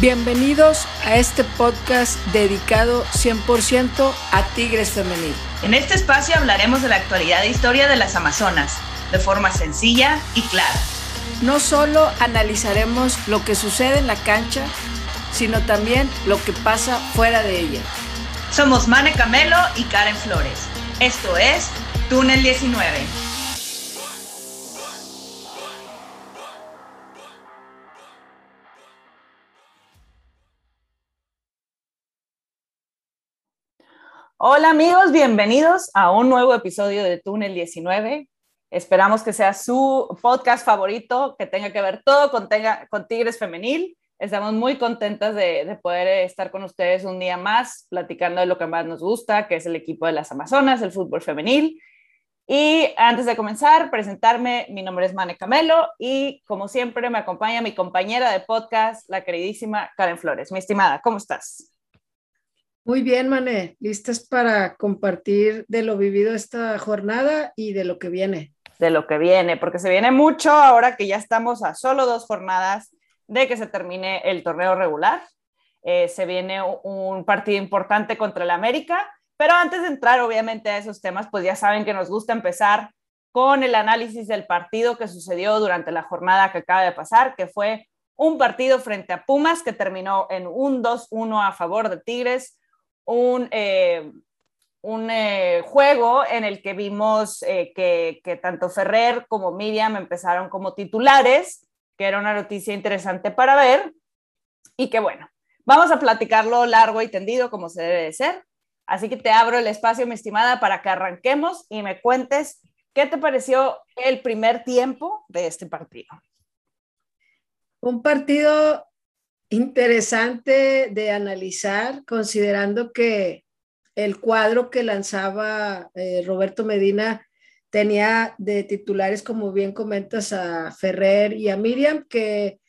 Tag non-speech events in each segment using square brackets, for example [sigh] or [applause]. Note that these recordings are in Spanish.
Bienvenidos a este podcast dedicado 100% a Tigres Femenil. En este espacio hablaremos de la actualidad e historia de las Amazonas, de forma sencilla y clara. No solo analizaremos lo que sucede en la cancha, sino también lo que pasa fuera de ella. Somos Mane Camelo y Karen Flores. Esto es Túnel 19. Hola amigos, bienvenidos a un nuevo episodio de Túnel 19. Esperamos que sea su podcast favorito, que tenga que ver todo con, Tigres Femenil. Estamos muy contentas de, poder estar con ustedes un día más, platicando de lo que más nos gusta, que es el equipo de las Amazonas, el fútbol femenil. Y antes de comenzar, presentarme, mi nombre es Mane Camelo y como siempre me acompaña mi compañera de podcast, la queridísima Karen Flores. Mi estimada, ¿cómo estás? Muy bien, Mane, listas para compartir de lo vivido esta jornada y de lo que viene. De lo que viene, porque se viene mucho ahora que ya estamos a solo dos jornadas de que se termine el torneo regular. Eh, se viene un partido importante contra el América, pero antes de entrar obviamente a esos temas, pues ya saben que nos gusta empezar con el análisis del partido que sucedió durante la jornada que acaba de pasar, que fue un partido frente a Pumas que terminó en un 2-1 a favor de Tigres, un, eh, un eh, juego en el que vimos que, que tanto Ferrer como Miriam empezaron como titulares que era una noticia interesante para ver y que bueno, vamos a platicarlo largo y tendido como se debe de ser. Así que te abro el espacio, mi estimada, para que arranquemos y me cuentes qué te pareció el primer tiempo de este partido. Un partido interesante de analizar, considerando que el cuadro que lanzaba eh, Roberto Medina tenía de titulares, como bien comentas, a Ferrer y a Miriam, que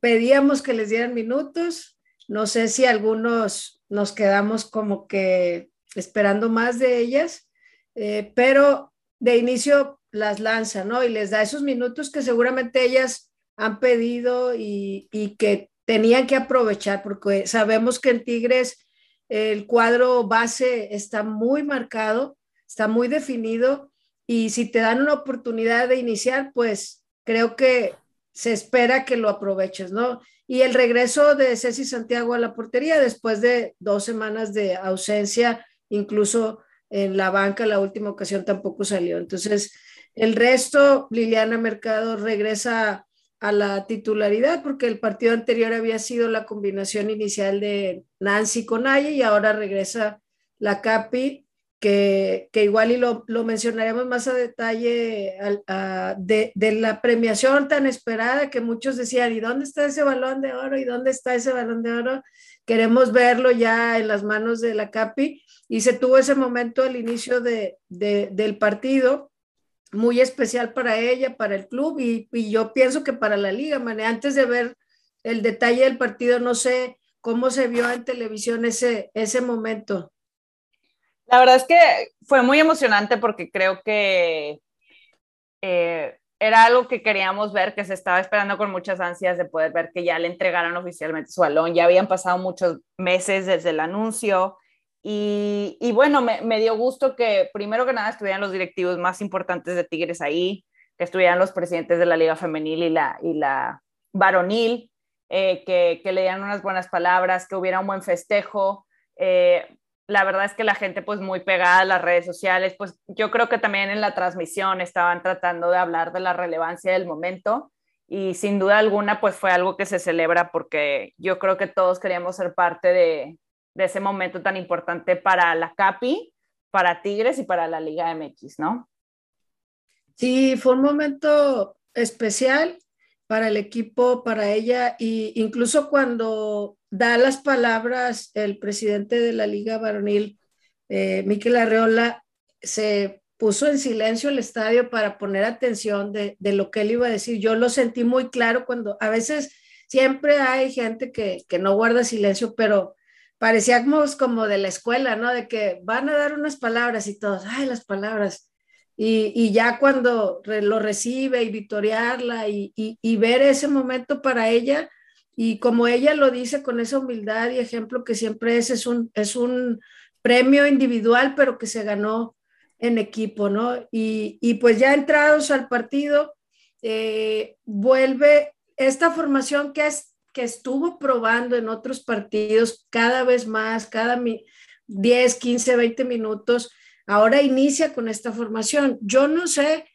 pedíamos que les dieran minutos. No sé si algunos nos quedamos como que esperando más de ellas, eh, pero de inicio las lanza, ¿no? Y les da esos minutos que seguramente ellas han pedido y, y que tenían que aprovechar, porque sabemos que en Tigres el cuadro base está muy marcado, está muy definido y si te dan una oportunidad de iniciar, pues creo que se espera que lo aproveches, ¿no? Y el regreso de Ceci Santiago a la portería después de dos semanas de ausencia, incluso en la banca la última ocasión tampoco salió. Entonces, el resto, Liliana Mercado regresa a la titularidad porque el partido anterior había sido la combinación inicial de Nancy con Aya y ahora regresa la Capi que, igual y lo, mencionaremos más a detalle de, de, la premiación tan esperada que muchos decían, ¿y dónde está ese balón de oro? ¿Y dónde está ese balón de oro? Queremos verlo ya en las manos de la CAPI y se tuvo ese momento al inicio de, del partido muy especial para ella, para el club y, yo pienso que para la liga, antes de ver el detalle del partido, no sé cómo se vio en televisión ese, ese momento. La verdad es que fue muy emocionante porque creo que eh, era algo que queríamos ver, que se estaba esperando con muchas ansias de poder ver que ya le entregaron oficialmente su balón. Ya habían pasado muchos meses desde el anuncio. Y, bueno, me, me, dio gusto que primero que nada estuvieran los directivos más importantes de Tigres ahí, que estuvieran los presidentes de la Liga Femenil y la, y la varonil, eh, que, que le dieran unas buenas palabras, que hubiera un buen festejo. Eh, la verdad es que la gente pues muy pegada a las redes sociales, pues yo creo que también en la transmisión estaban tratando de hablar de la relevancia del momento y sin duda alguna pues fue algo que se celebra porque yo creo que todos queríamos ser parte de, de ese momento tan importante para la CAPI, para Tigres y para la Liga MX, ¿no? Sí, fue un momento especial para el equipo, para ella, y incluso cuando da las palabras el presidente de la Liga Varonil, eh, Miquel Arreola, se puso en silencio el estadio para poner atención de, lo que él iba a decir. Yo lo sentí muy claro cuando a veces siempre hay gente que, no guarda silencio, pero parecíamos como de la escuela, ¿no? De que van a dar unas palabras y todos, ay, las palabras. Y, ya cuando lo recibe y victoriarla y, y, ver ese momento para ella, y como ella lo dice con esa humildad y ejemplo que siempre es, es un, es un premio individual, pero que se ganó en equipo, ¿no? Y, y pues ya entrados al partido, eh, vuelve esta formación que, es, que estuvo probando en otros partidos cada vez más, cada 10, 15, 20 minutos, ahora inicia con esta formación. Yo no sé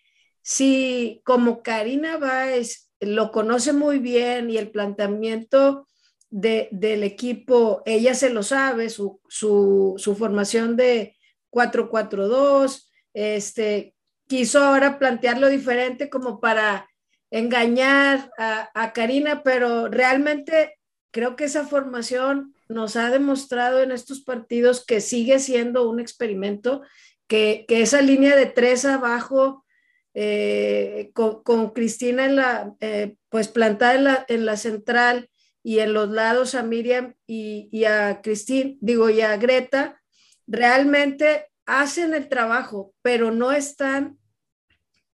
si como Karina Báez lo conoce muy bien y el planteamiento de, del equipo, ella se lo sabe, su, su, su formación de 4-4-2, este, quiso ahora plantearlo diferente como para engañar a, a, Karina, pero realmente creo que esa formación nos ha demostrado en estos partidos que sigue siendo un experimento, que, que esa línea de tres abajo eh, con, Cristina en la, eh, pues plantada en la, en la, central y en los lados a Miriam y, y a Cristina, digo, y a Greta, realmente hacen el trabajo, pero no están,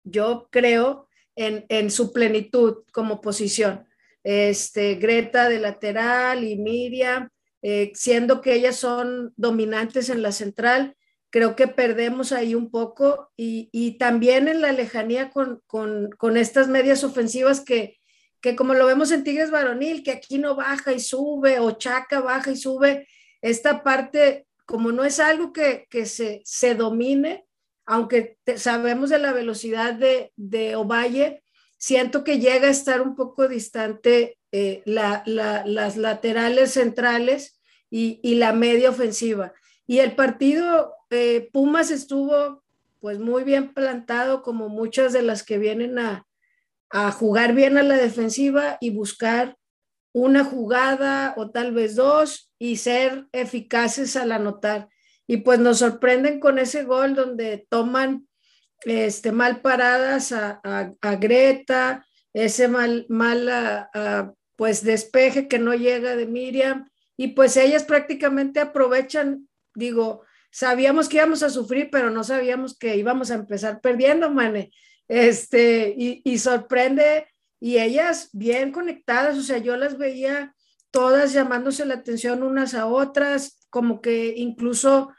yo creo, en, en su plenitud como posición. Este, Greta de lateral y Miriam, eh, siendo que ellas son dominantes en la central, creo que perdemos ahí un poco y, y también en la lejanía con, con, con, estas medias ofensivas que, que como lo vemos en Tigres Varonil, que aquí no baja y sube, o Chaca baja y sube, esta parte, como no es algo que, que se, se, domine, aunque sabemos de la velocidad de, de, Ovalle, siento que llega a estar un poco distante eh, la, la, las laterales centrales y, y la media ofensiva. Y el partido eh, Pumas estuvo pues muy bien plantado como muchas de las que vienen a, a jugar bien a la defensiva y buscar una jugada o tal vez dos y ser eficaces al anotar. Y pues nos sorprenden con ese gol donde toman este, mal paradas a, a, Greta, ese mal, mal pues despeje que no llega de Miriam y pues ellas prácticamente aprovechan, digo, sabíamos que íbamos a sufrir, pero no sabíamos que íbamos a empezar perdiendo, mane. Este, y, y sorprende, y ellas bien conectadas, o sea, yo las veía todas llamándose la atención unas a otras, como que incluso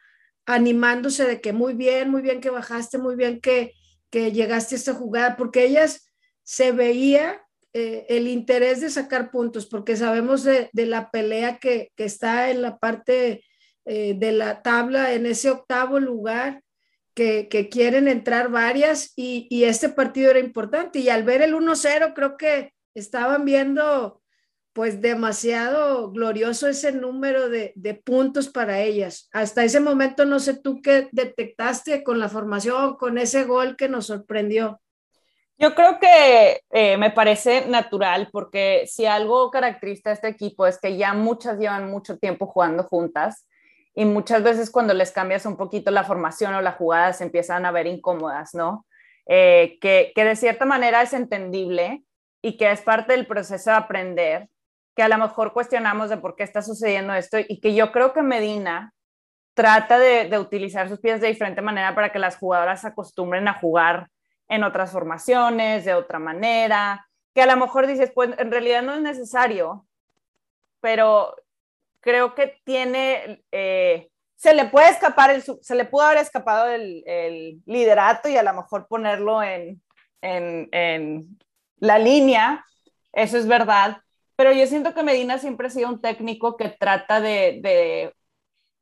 animándose de que muy bien, muy bien que bajaste, muy bien que, que llegaste a esta jugada, porque ellas se veía eh, el interés de sacar puntos, porque sabemos de, de la pelea que, que, está en la parte eh, de la tabla en ese octavo lugar, que, que quieren entrar varias y, y, este partido era importante. Y al ver el 1-0, creo que estaban viendo pues demasiado glorioso ese número de, de, puntos para ellas. Hasta ese momento no sé tú qué detectaste con la formación, con ese gol que nos sorprendió. Yo creo que eh, me parece natural porque si algo caracteriza a este equipo es que ya muchas llevan mucho tiempo jugando juntas y muchas veces cuando les cambias un poquito la formación o la jugada se empiezan a ver incómodas, ¿no? Eh, que, que, de cierta manera es entendible y que es parte del proceso de aprender, que a lo mejor cuestionamos de por qué está sucediendo esto y que yo creo que Medina trata de, utilizar sus pies de diferente manera para que las jugadoras se acostumbren a jugar en otras formaciones, de otra manera, que a lo mejor dices, pues en realidad no es necesario, pero creo que tiene, eh, se le puede escapar, el, se le pudo haber escapado el, el liderato y a lo mejor ponerlo en, en, en, la línea, eso es verdad, pero yo siento que Medina siempre ha sido un técnico que trata de,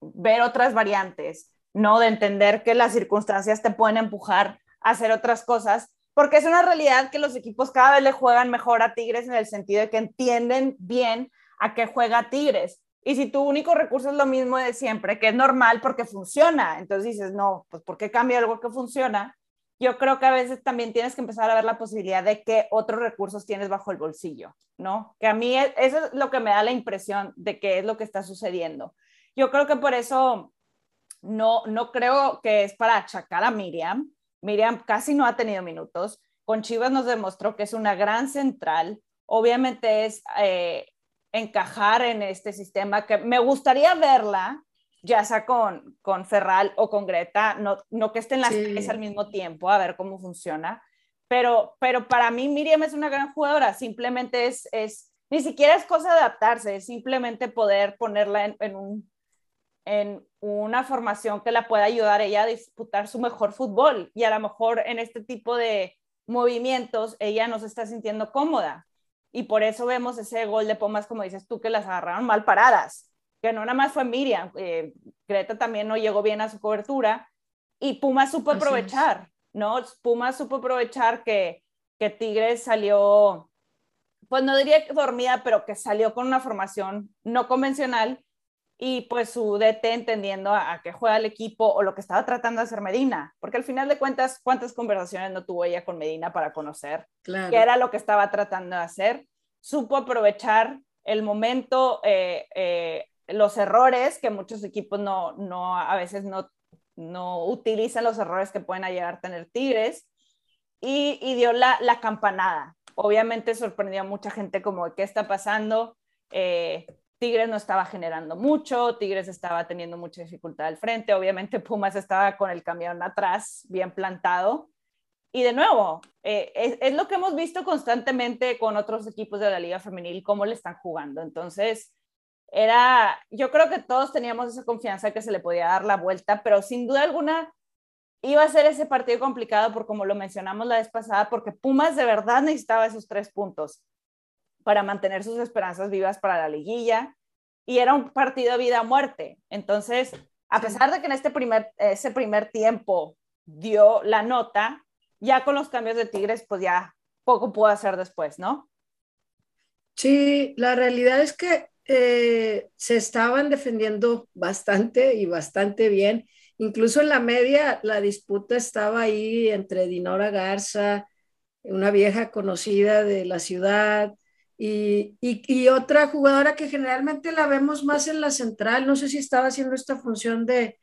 ver otras variantes, ¿no? De entender que las circunstancias te pueden empujar a hacer otras cosas, porque es una realidad que los equipos cada vez le juegan mejor a Tigres en el sentido de que entienden bien a qué juega Tigres. Y si tu único recurso es lo mismo de siempre, que es normal porque funciona, entonces dices, no, pues ¿por qué cambia algo que funciona? Yo creo que a veces también tienes que empezar a ver la posibilidad de qué otros recursos tienes bajo el bolsillo, ¿no? Que a mí e, eso es lo que me da la impresión de qué es lo que está sucediendo. Yo creo que por eso no, no creo que es para achacar a Miriam. Miriam casi no ha tenido minutos. Con Chivas nos demostró que es una gran central. Obviamente es eh, encajar en este sistema, que me gustaría verla, ya sea con, con Ferral o con Greta, no, no que estén las sí. tres al mismo tiempo, a ver cómo funciona, pero, pero para mí Miriam es una gran jugadora, simplemente es, es ni siquiera es cosa de adaptarse, es simplemente poder ponerla en, un, en una formación que la pueda ayudar a ella a disputar su mejor fútbol. Y a lo mejor en este tipo de movimientos ella no se está sintiendo cómoda. Y por eso vemos ese gol de Pumas, como dices tú, que las agarraron mal paradas, que no nada más fue Miriam, eh, Greta también no llegó bien a su cobertura y Pumas supo aprovechar, ¿no? Pumas supo aprovechar que, que Tigres salió, pues no diría que dormida, pero que salió con una formación no convencional y pues su DT entendiendo a, qué juega el equipo o lo que estaba tratando de hacer Medina, porque al final de cuentas, ¿cuántas conversaciones no tuvo ella con Medina para conocer qué era lo que estaba tratando de hacer? Supo aprovechar el momento, eh, eh, los errores, que muchos equipos no, no a veces no, no utilizan los errores que pueden llegar a tener Tigres, y, y dio la, campanada. Obviamente sorprendió a mucha gente como, ¿qué está pasando? Eh, Tigres no estaba generando mucho, Tigres estaba teniendo mucha dificultad al frente, obviamente Pumas estaba con el camión atrás, bien plantado. Y de nuevo, eh, es, lo que hemos visto constantemente con otros equipos de la Liga Femenil, cómo le están jugando. Entonces, era, yo creo que todos teníamos esa confianza que se le podía dar la vuelta, pero sin duda alguna iba a ser ese partido complicado por como lo mencionamos la vez pasada, porque Pumas de verdad necesitaba esos tres puntos para mantener sus esperanzas vivas para la liguilla y era un partido vida o muerte. Entonces, a pesar de que en este primer, ese primer tiempo dio la nota, ya con los cambios de Tigres, pues ya poco pudo hacer después, ¿no? Sí, la realidad es que eh, se estaban defendiendo bastante y bastante bien. Incluso en la media, la disputa estaba ahí entre Dinora Garza, una vieja conocida de la ciudad, y, y, otra jugadora que generalmente la vemos más en la central, no sé si estaba haciendo esta función de,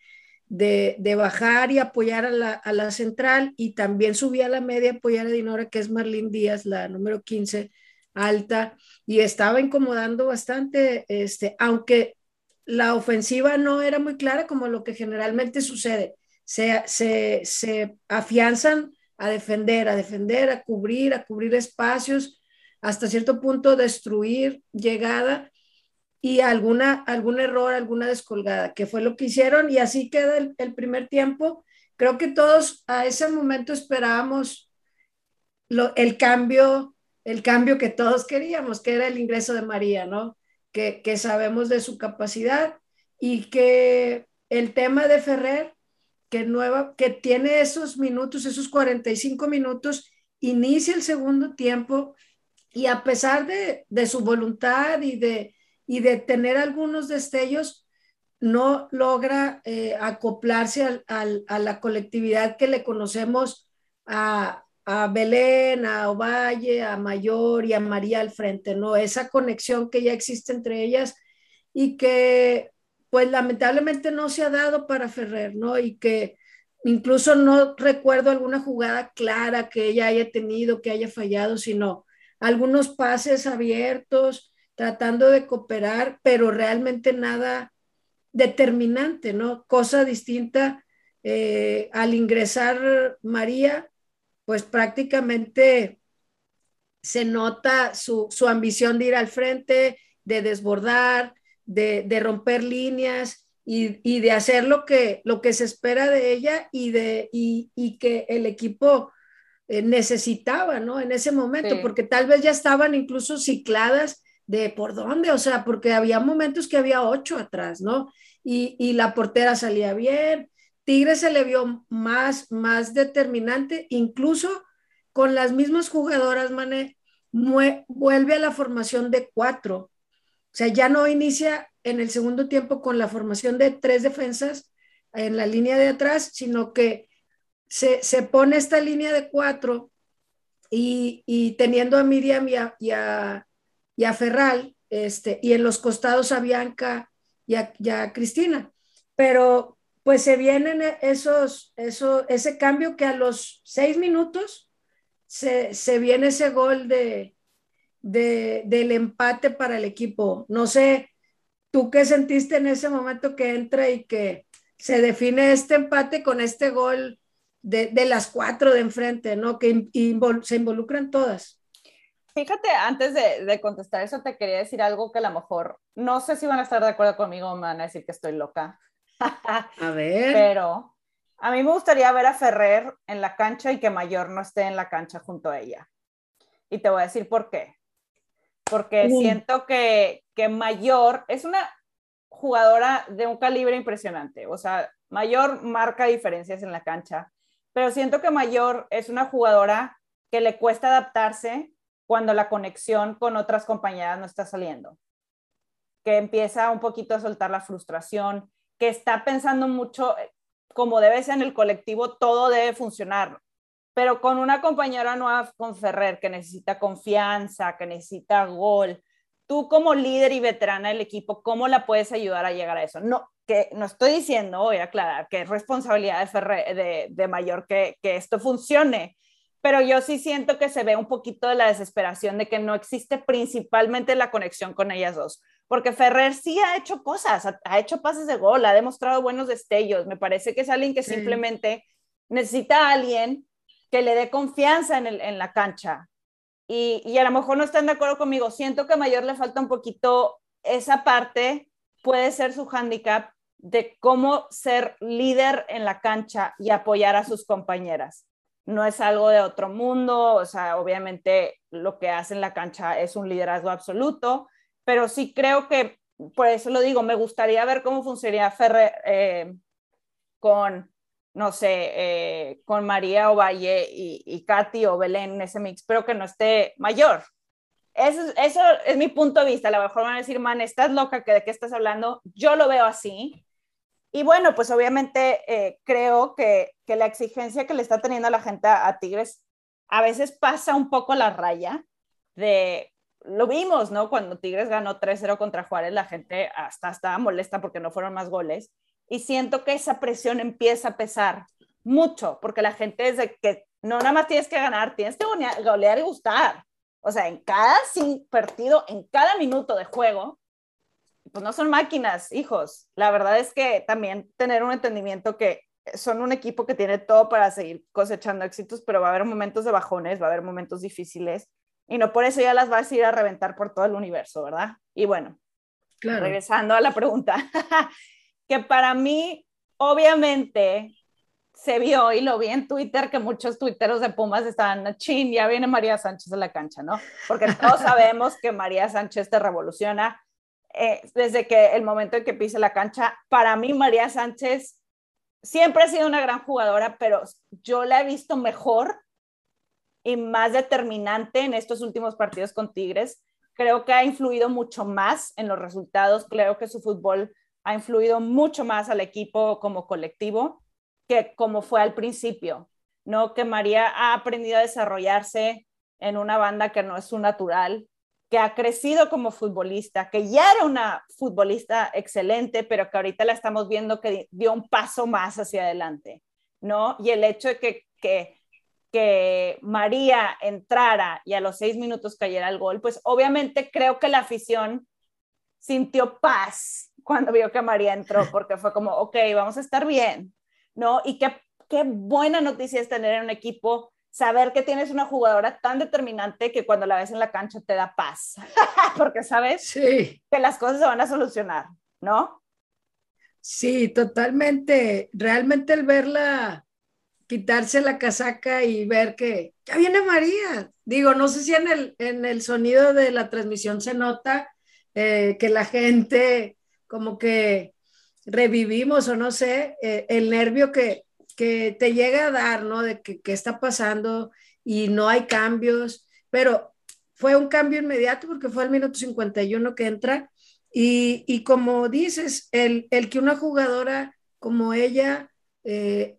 de, de bajar y apoyar a la, a la, central y también subía a la media apoyar a Dinora, que es Marlene Díaz, la número 15, alta, y estaba incomodando bastante, este, aunque la ofensiva no era muy clara como lo que generalmente sucede. Se, se, se afianzan a defender, a defender, a cubrir, a cubrir espacios hasta cierto punto destruir llegada y alguna, algún error, alguna descolgada, que fue lo que hicieron y así queda el, primer tiempo. Creo que todos a ese momento esperábamos lo, el cambio, el cambio que todos queríamos, que era el ingreso de María, ¿no? Que, que sabemos de su capacidad y que el tema de Ferrer, que, nueva, que tiene esos minutos, esos 45 minutos, inicia el segundo tiempo y a pesar de, su voluntad y de, y de tener algunos destellos, no logra eh, acoplarse a la colectividad que le conocemos a, a, Belén, a Ovalle, a Mayor y a María al frente, ¿no? Esa conexión que ya existe entre ellas y que pues lamentablemente no se ha dado para Ferrer, ¿no? Y que incluso no recuerdo alguna jugada clara que ella haya tenido, que haya fallado, sino algunos pases abiertos, tratando de cooperar, pero realmente nada determinante, ¿no? Cosa distinta eh, al ingresar María, pues prácticamente se nota su, ambición de ir al frente, de desbordar, de, romper líneas y, de hacer lo que, lo que se espera de ella y, de, y que el equipo eh, necesitaba, ¿no? En ese momento, porque tal vez ya estaban incluso cicladas de por dónde, o sea, porque había momentos que había ocho atrás, ¿no? Y, la portera salía bien, Tigre se le vio más, más determinante, incluso con las mismas jugadoras, Mané, vuelve a la formación de cuatro, o sea, ya no inicia en el segundo tiempo con la formación de tres defensas en la línea de atrás, sino que se, pone esta línea de cuatro y, teniendo a Miriam y a, y a, Ferral, este, y en los costados a Bianca y a, Cristina. Pero pues se vienen esos, eso, ese cambio que a los seis minutos se, viene ese gol de, de, del empate para el equipo. No sé, ¿tú qué sentiste en ese momento que entra y que se define este empate con este gol de, las cuatro de enfrente, ¿no? Que se involucran todas. Fíjate, antes de, contestar eso, te quería decir algo que a lo mejor, no sé si van a estar de acuerdo conmigo me van a decir que estoy loca. [laughs] a ver. Pero a mí me gustaría ver a Ferrer en la cancha y que Mayor no esté en la cancha junto a ella. Y te voy a decir por qué. Porque siento que, que Mayor es una jugadora de un calibre impresionante. O sea, Mayor marca diferencias en la cancha, pero siento que Mayor es una jugadora que le cuesta adaptarse cuando la conexión con otras compañeras no está saliendo, que empieza un poquito a soltar la frustración, que está pensando mucho, eh, como debe ser en el colectivo, todo debe funcionar, pero con una compañera nueva, con Ferrer, que necesita confianza, que necesita gol, tú como líder y veterana del equipo, ¿cómo la puedes ayudar a llegar a eso? No, que no estoy diciendo, voy a aclarar, que es responsabilidad de, Ferrer, de, de Mayor que, que esto funcione, pero yo sí siento que se ve un poquito de la desesperación de que no existe principalmente la conexión con ellas dos, porque Ferrer sí ha hecho cosas, ha, hecho pases de gol, ha demostrado buenos destellos, me parece que es alguien que simplemente necesita a alguien que le dé confianza en, el, en la cancha. Y, y, a lo mejor no están de acuerdo conmigo, siento que a Mayor le falta un poquito esa parte, puede ser su hándicap de cómo ser líder en la cancha y apoyar a sus compañeras. No es algo de otro mundo, o sea, obviamente lo que hace en la cancha es un liderazgo absoluto, pero sí creo que, por eso lo digo, me gustaría ver cómo funcionaría Ferrer eh, con, no sé, eh, con María Ovalle y, y Katy o Belén en ese mix, pero que no esté mayor. Eso, eso es mi punto de vista. A lo mejor van a decir, man, estás loca, ¿de qué estás hablando? Yo lo veo así. Y bueno, pues obviamente eh, creo que, que, la exigencia que le está teniendo la gente a, Tigres a veces pasa un poco la raya de, lo vimos, ¿no? Cuando Tigres ganó 3-0 contra Juárez, la gente hasta estaba molesta porque no fueron más goles. Y siento que esa presión empieza a pesar mucho, porque la gente es de que no nada más tienes que ganar, tienes que golear y gustar. O sea, en cada partido, en cada minuto de juego, pues no son máquinas, hijos. La verdad es que también tener un entendimiento que son un equipo que tiene todo para seguir cosechando éxitos, pero va a haber momentos de bajones, va a haber momentos difíciles y no por eso ya las vas a ir a reventar por todo el universo, ¿verdad? Y bueno, regresando a la pregunta, [laughs] que para mí, obviamente, se vio y lo vi en Twitter que muchos tuiteros de Pumas estaban, chin, ya viene María Sánchez a la cancha, ¿no? Porque todos [laughs] sabemos que María Sánchez te revoluciona eh, desde que el momento en que pise la cancha. Para mí, María Sánchez siempre ha sido una gran jugadora, pero yo la he visto mejor y más determinante en estos últimos partidos con Tigres. Creo que ha influido mucho más en los resultados. Creo que su fútbol ha influido mucho más al equipo como colectivo que como fue al principio, ¿no? Que María ha aprendido a desarrollarse en una banda que no es su natural, que ha crecido como futbolista, que ya era una futbolista excelente, pero que ahorita la estamos viendo que dio un paso más hacia adelante, ¿no? Y el hecho de que, que, que María entrara y a los seis minutos cayera el gol, pues obviamente creo que la afición sintió paz cuando vio que María entró, [laughs] porque fue como, ok, vamos a estar bien, ¿no? Y qué, qué buena noticia es tener un equipo saber que tienes una jugadora tan determinante que cuando la ves en la cancha te da paz, [laughs] porque sabes que las cosas se van a solucionar, ¿no? Sí, totalmente. Realmente el verla quitarse la casaca y ver que ya viene María. Digo, no sé si en el, en el sonido de la transmisión se nota eh, que la gente como que revivimos o no sé, eh, el nervio que, que te llega a dar, ¿no? De que, está pasando y no hay cambios, pero fue un cambio inmediato porque fue al minuto 51 que entra y, y como dices, el, el, que una jugadora como ella eh,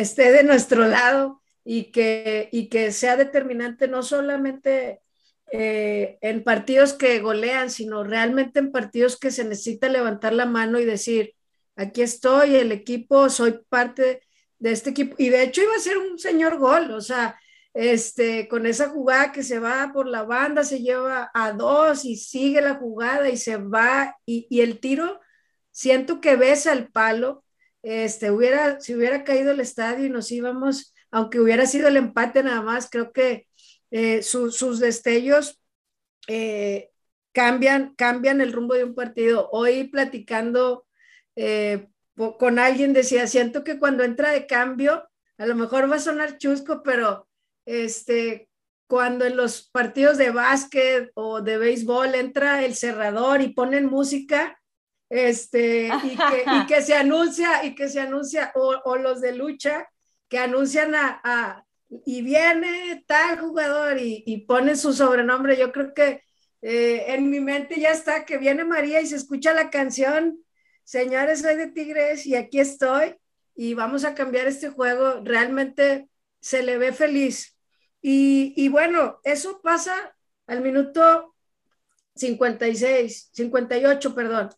esté de nuestro lado y que, y que sea determinante no solamente eh, en partidos que golean, sino realmente en partidos que se necesita levantar la mano y decir, aquí estoy, el equipo, soy parte de este equipo. Y de hecho iba a ser un señor gol, o sea, este, con esa jugada que se va por la banda, se lleva a dos y sigue la jugada y se va y, y el tiro, siento que besa el palo, este, hubiera, si hubiera caído el estadio y nos íbamos, aunque hubiera sido el empate nada más, creo que eh, sus destellos eh, cambian, cambian el rumbo de un partido. Hoy platicando eh, con alguien decía, siento que cuando entra de cambio, a lo mejor va a sonar chusco, pero este, cuando en los partidos de básquet o de béisbol entra el cerrador y ponen música, este, y [laughs] que, se anuncia, y que se anuncia, o, los de lucha, que anuncian a, y viene tal jugador y, y pone su sobrenombre, yo creo que eh, en mi mente ya está que viene María y se escucha la canción, señores, soy de Tigres y aquí estoy y vamos a cambiar este juego, realmente se le ve feliz. Y, y bueno, eso pasa al minuto 56, 58, perdón.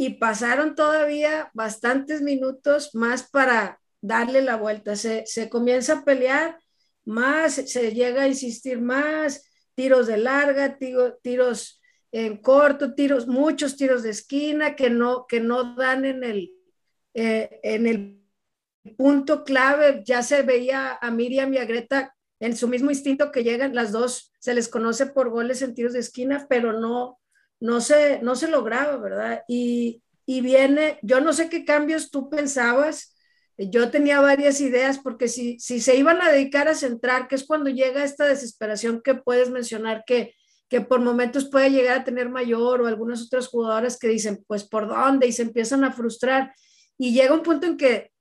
Y pasaron todavía bastantes minutos más para darle la vuelta. Se, se comienza a pelear más, se llega a insistir más, tiros de larga, tiros en corto, tiros, muchos tiros de esquina que no, que no dan en el, eh, en el punto clave. Ya se veía a Miriam y a Greta en su mismo instinto que llegan, las dos se les conoce por goles en tiros de esquina, pero no, no, se, no se lograba, ¿verdad? Y, y viene, yo no sé qué cambios tú pensabas yo tenía varias ideas porque si, si se iban a dedicar a centrar, que es cuando llega esta desesperación que puedes mencionar que, que por momentos puede llegar a tener mayor o algunas otras jugadoras que dicen, pues por dónde y se empiezan a frustrar y llega un punto en que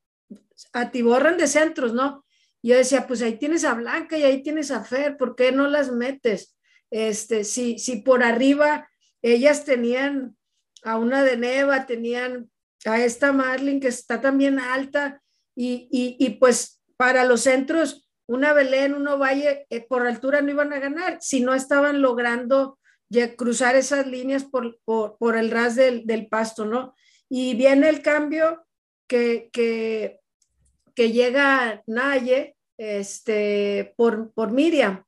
atiborran de centros, ¿no? yo decía, pues ahí tienes a Blanca y ahí tienes a Fer, ¿por qué no las metes? Este, si, si por arriba ellas tenían a una de Neva, tenían a esta Marlin que está también alta, y, pues para los centros, una Belén, uno Valle, eh, por altura no iban a ganar si no estaban logrando cruzar esas líneas por, por, el ras del, pasto, ¿no? Y viene el cambio que, que, que llega Naye este, por, por Miriam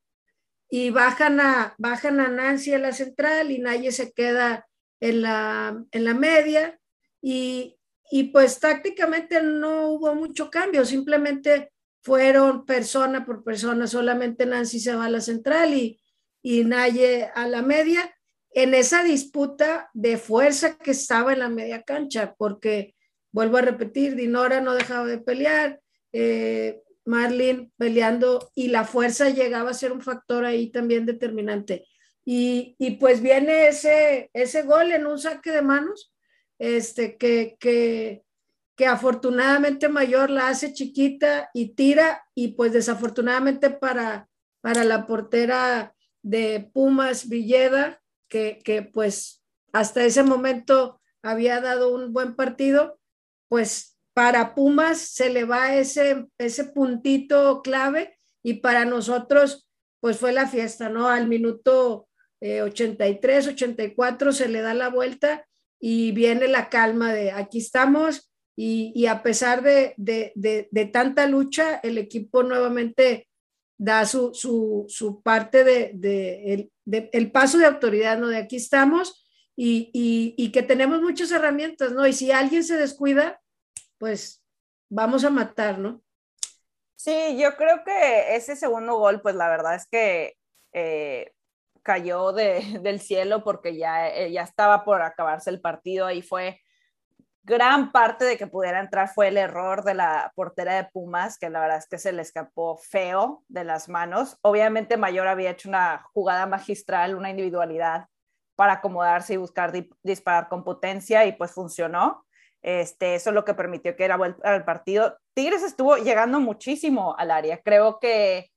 y bajan a, bajan Nancy a la central y Naye se queda en la, en la media y, y pues tácticamente no hubo mucho cambio, simplemente fueron persona por persona, solamente Nancy se va a la central y, y Naye a la media, en esa disputa de fuerza que estaba en la media cancha, porque vuelvo a repetir, Dinora no dejaba de pelear, eh, Marlene peleando y la fuerza llegaba a ser un factor ahí también determinante. Y, y pues viene ese, ese gol en un saque de manos este, que, que, que afortunadamente Mayor la hace chiquita y tira, y pues desafortunadamente para, para la portera de Pumas Villeda, que, que pues hasta ese momento había dado un buen partido, pues para Pumas se le va ese, ese puntito clave y para nosotros pues fue la fiesta, ¿no? Al minuto 83, eh, 84 se le da la vuelta y viene la calma de aquí estamos y, a pesar de, tanta lucha, el equipo nuevamente da su, su, parte de, el, paso de autoridad, ¿no? De aquí estamos y, y, que tenemos muchas herramientas, ¿no? Y si alguien se descuida, pues vamos a matar, ¿no? Sí, yo creo que ese segundo gol, pues la verdad es que eh, cayó [laughs] del cielo porque ya, eh, ya estaba por acabarse el partido y fue gran parte de que pudiera entrar fue el error de la portera de Pumas, que la verdad es que se le escapó feo de las manos. Obviamente Mayor había hecho una jugada magistral, una individualidad para acomodarse y buscar disparar con potencia y pues funcionó. Este, eso es lo que permitió que era el partido. Tigres estuvo llegando muchísimo al área. Creo que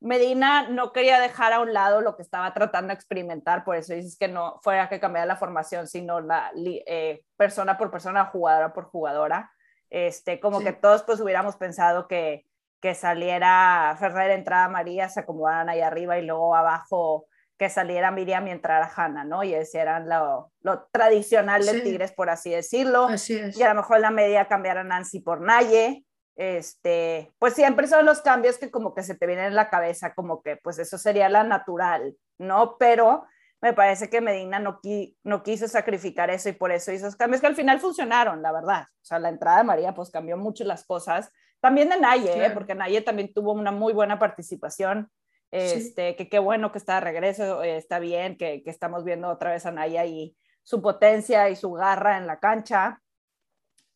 Medina no quería dejar a un lado lo que estaba tratando de experimentar, por eso dices que no fuera que cambiara la formación, sino la eh, persona por persona, jugadora por jugadora. Este, como que todos pues hubiéramos pensado que, que saliera Ferrer, entrada María, se acomodaran ahí arriba y luego abajo que saliera Miriam y entrara Hanna, ¿no? Y ese era lo, lo tradicional de Tigres, por así decirlo. Así es. Y a lo mejor la media cambiara Nancy por Naye, este, pues siempre son los cambios que como que se te vienen en la cabeza, como que pues eso sería la natural, ¿no? Pero me parece que Medina no, no quiso sacrificar eso y por eso hizo esos cambios que al final funcionaron, la verdad. O sea, la entrada de María pues cambió mucho las cosas. También de Naye, ¿eh? porque Naye también tuvo una muy buena participación. Este, que qué bueno que está de regreso, eh, está bien, que, que, estamos viendo otra vez a Naya y su potencia y su garra en la cancha.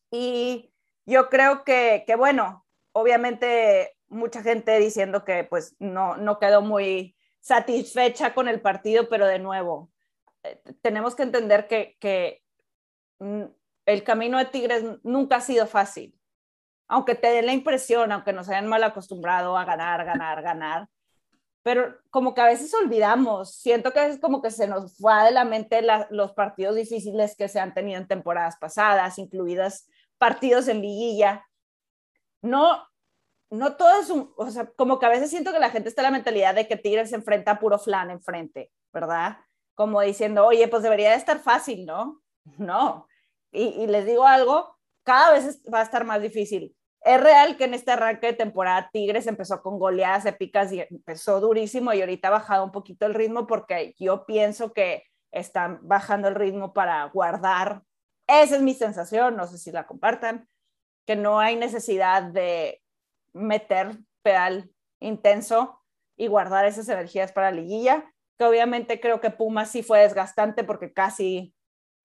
Y yo creo que, que bueno, obviamente mucha gente diciendo que pues no, no quedó muy satisfecha con el partido, pero de nuevo, eh, tenemos que entender que, que mm, el camino de Tigres nunca ha sido fácil. Aunque te dé la impresión, aunque nos hayan mal acostumbrado a ganar, ganar, ganar, pero como que a veces olvidamos, siento que veces como que se nos fue de la mente los partidos difíciles que se han tenido en temporadas pasadas, incluidas partidos en liguilla. No, no todo es un, o sea, como que a veces siento que la gente está en la mentalidad de que Tigres se enfrenta a puro flan enfrente, ¿verdad? Como diciendo, oye, pues debería de estar fácil, ¿no? [laughs] No. Y les digo algo, cada vez va a estar más difícil. Es real que en este arranque de temporada Tigres empezó con goleadas épicas y empezó durísimo y ahorita ha bajado un poquito el ritmo porque yo pienso que están bajando el ritmo para guardar. Esa es mi sensación, no sé si la compartan, que no hay necesidad de meter pedal intenso y guardar esas energías para la liguilla, que obviamente creo que Puma sí fue desgastante porque casi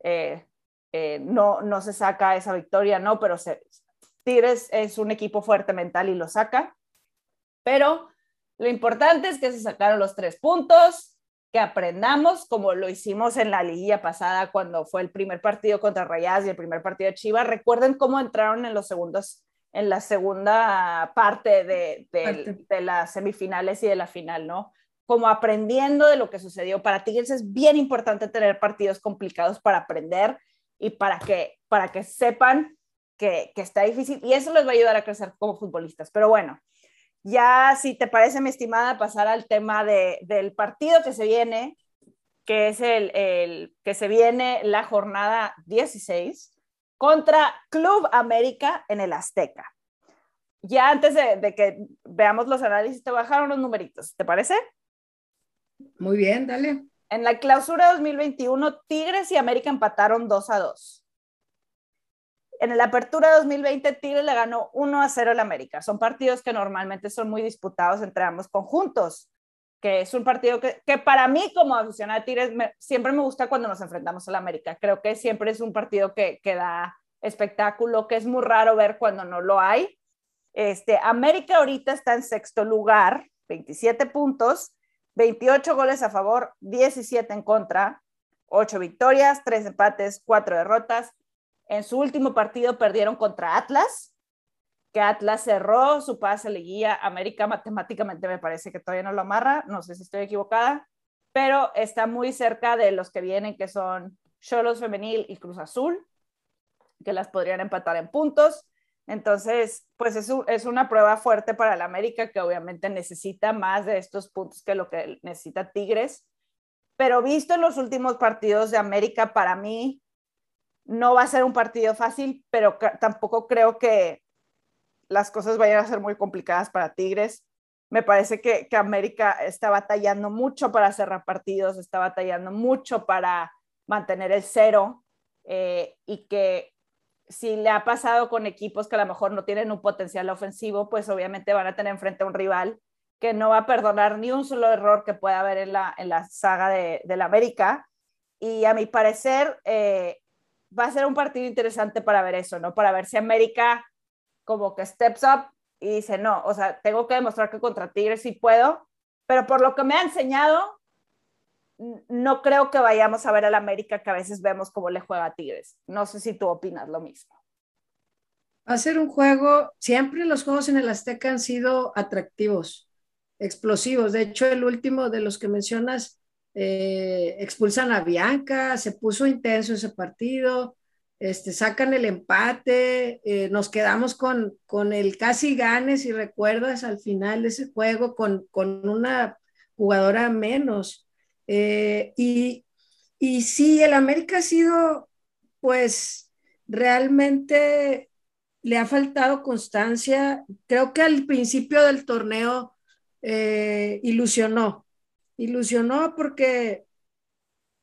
eh, eh, no, no se saca esa victoria, ¿no? Pero se, Tigres es un equipo fuerte mental y lo saca, pero lo importante es que se sacaron los tres puntos, que aprendamos como lo hicimos en la liguilla pasada cuando fue el primer partido contra Rayas y el primer partido de Chivas. Recuerden cómo entraron en los segundos en la segunda parte de, de, las semifinales y de la final, ¿no? Como aprendiendo de lo que sucedió. Para Tigres es bien importante tener partidos complicados para aprender y para que, para que sepan que, que está difícil y eso les va a ayudar a crecer como futbolistas. Pero bueno, ya si te parece, mi estimada, pasar al tema de, del partido que se viene, que es el, el, que se viene la jornada 16 contra Club América en el Azteca. Ya antes de, que veamos los análisis, te bajaron los numeritos, ¿te parece? Muy bien, dale. En la clausura 2021, Tigres y América empataron 2 a 2. En la apertura 2020, Tigres le ganó 1 a 0 al América. Son partidos que normalmente son muy disputados entre ambos conjuntos, que es un partido que, que para mí como aficionada a Tigres siempre me gusta cuando nos enfrentamos al América. Creo que siempre es un partido que, que da espectáculo, que es muy raro ver cuando no lo hay. Este, América ahorita está en sexto lugar, 27 puntos, 28 goles a favor, 17 en contra, 8 victorias, 3 empates, 4 derrotas. En su último partido perdieron contra Atlas, que Atlas cerró su pase liguilla. América matemáticamente me parece que todavía no lo amarra, no sé si estoy equivocada, pero está muy cerca de los que vienen, que son Cholos Femenil y Cruz Azul, que las podrían empatar en puntos. Entonces, pues es, es una prueba fuerte para el América que obviamente necesita más de estos puntos que lo que necesita Tigres. Pero visto en los últimos partidos de América, para mí no va a ser un partido fácil, pero tampoco creo que las cosas vayan a ser muy complicadas para Tigres. Me parece que, América está batallando mucho para cerrar partidos, está batallando mucho para mantener el cero eh, y que si le ha pasado con equipos que a lo mejor no tienen un potencial ofensivo, pues obviamente van a tener enfrente a un rival que no va a perdonar ni un solo error que pueda haber en la, en la saga de, la América. Y a mi parecer eh, va a ser un partido interesante para ver eso, ¿no? Para ver si América como que steps up y dice, no, o sea, tengo que demostrar que contra Tigres sí puedo, pero por lo que me ha enseñado, no creo que vayamos a ver al América que a veces vemos cómo le juega a Tigres. No sé si tú opinas lo mismo. Va a ser un juego, siempre los juegos en el Azteca han sido atractivos, explosivos. De hecho, el último de los que mencionas, eh, expulsan a Bianca, se puso intenso ese partido, este, sacan el empate, eh, nos quedamos con, con el casi gane, si recuerdas, al final de ese juego, con, con una jugadora menos. Eh, y, y sí, el América ha sido, pues, realmente le ha faltado constancia. Creo que al principio del torneo ilusionó, ilusionó porque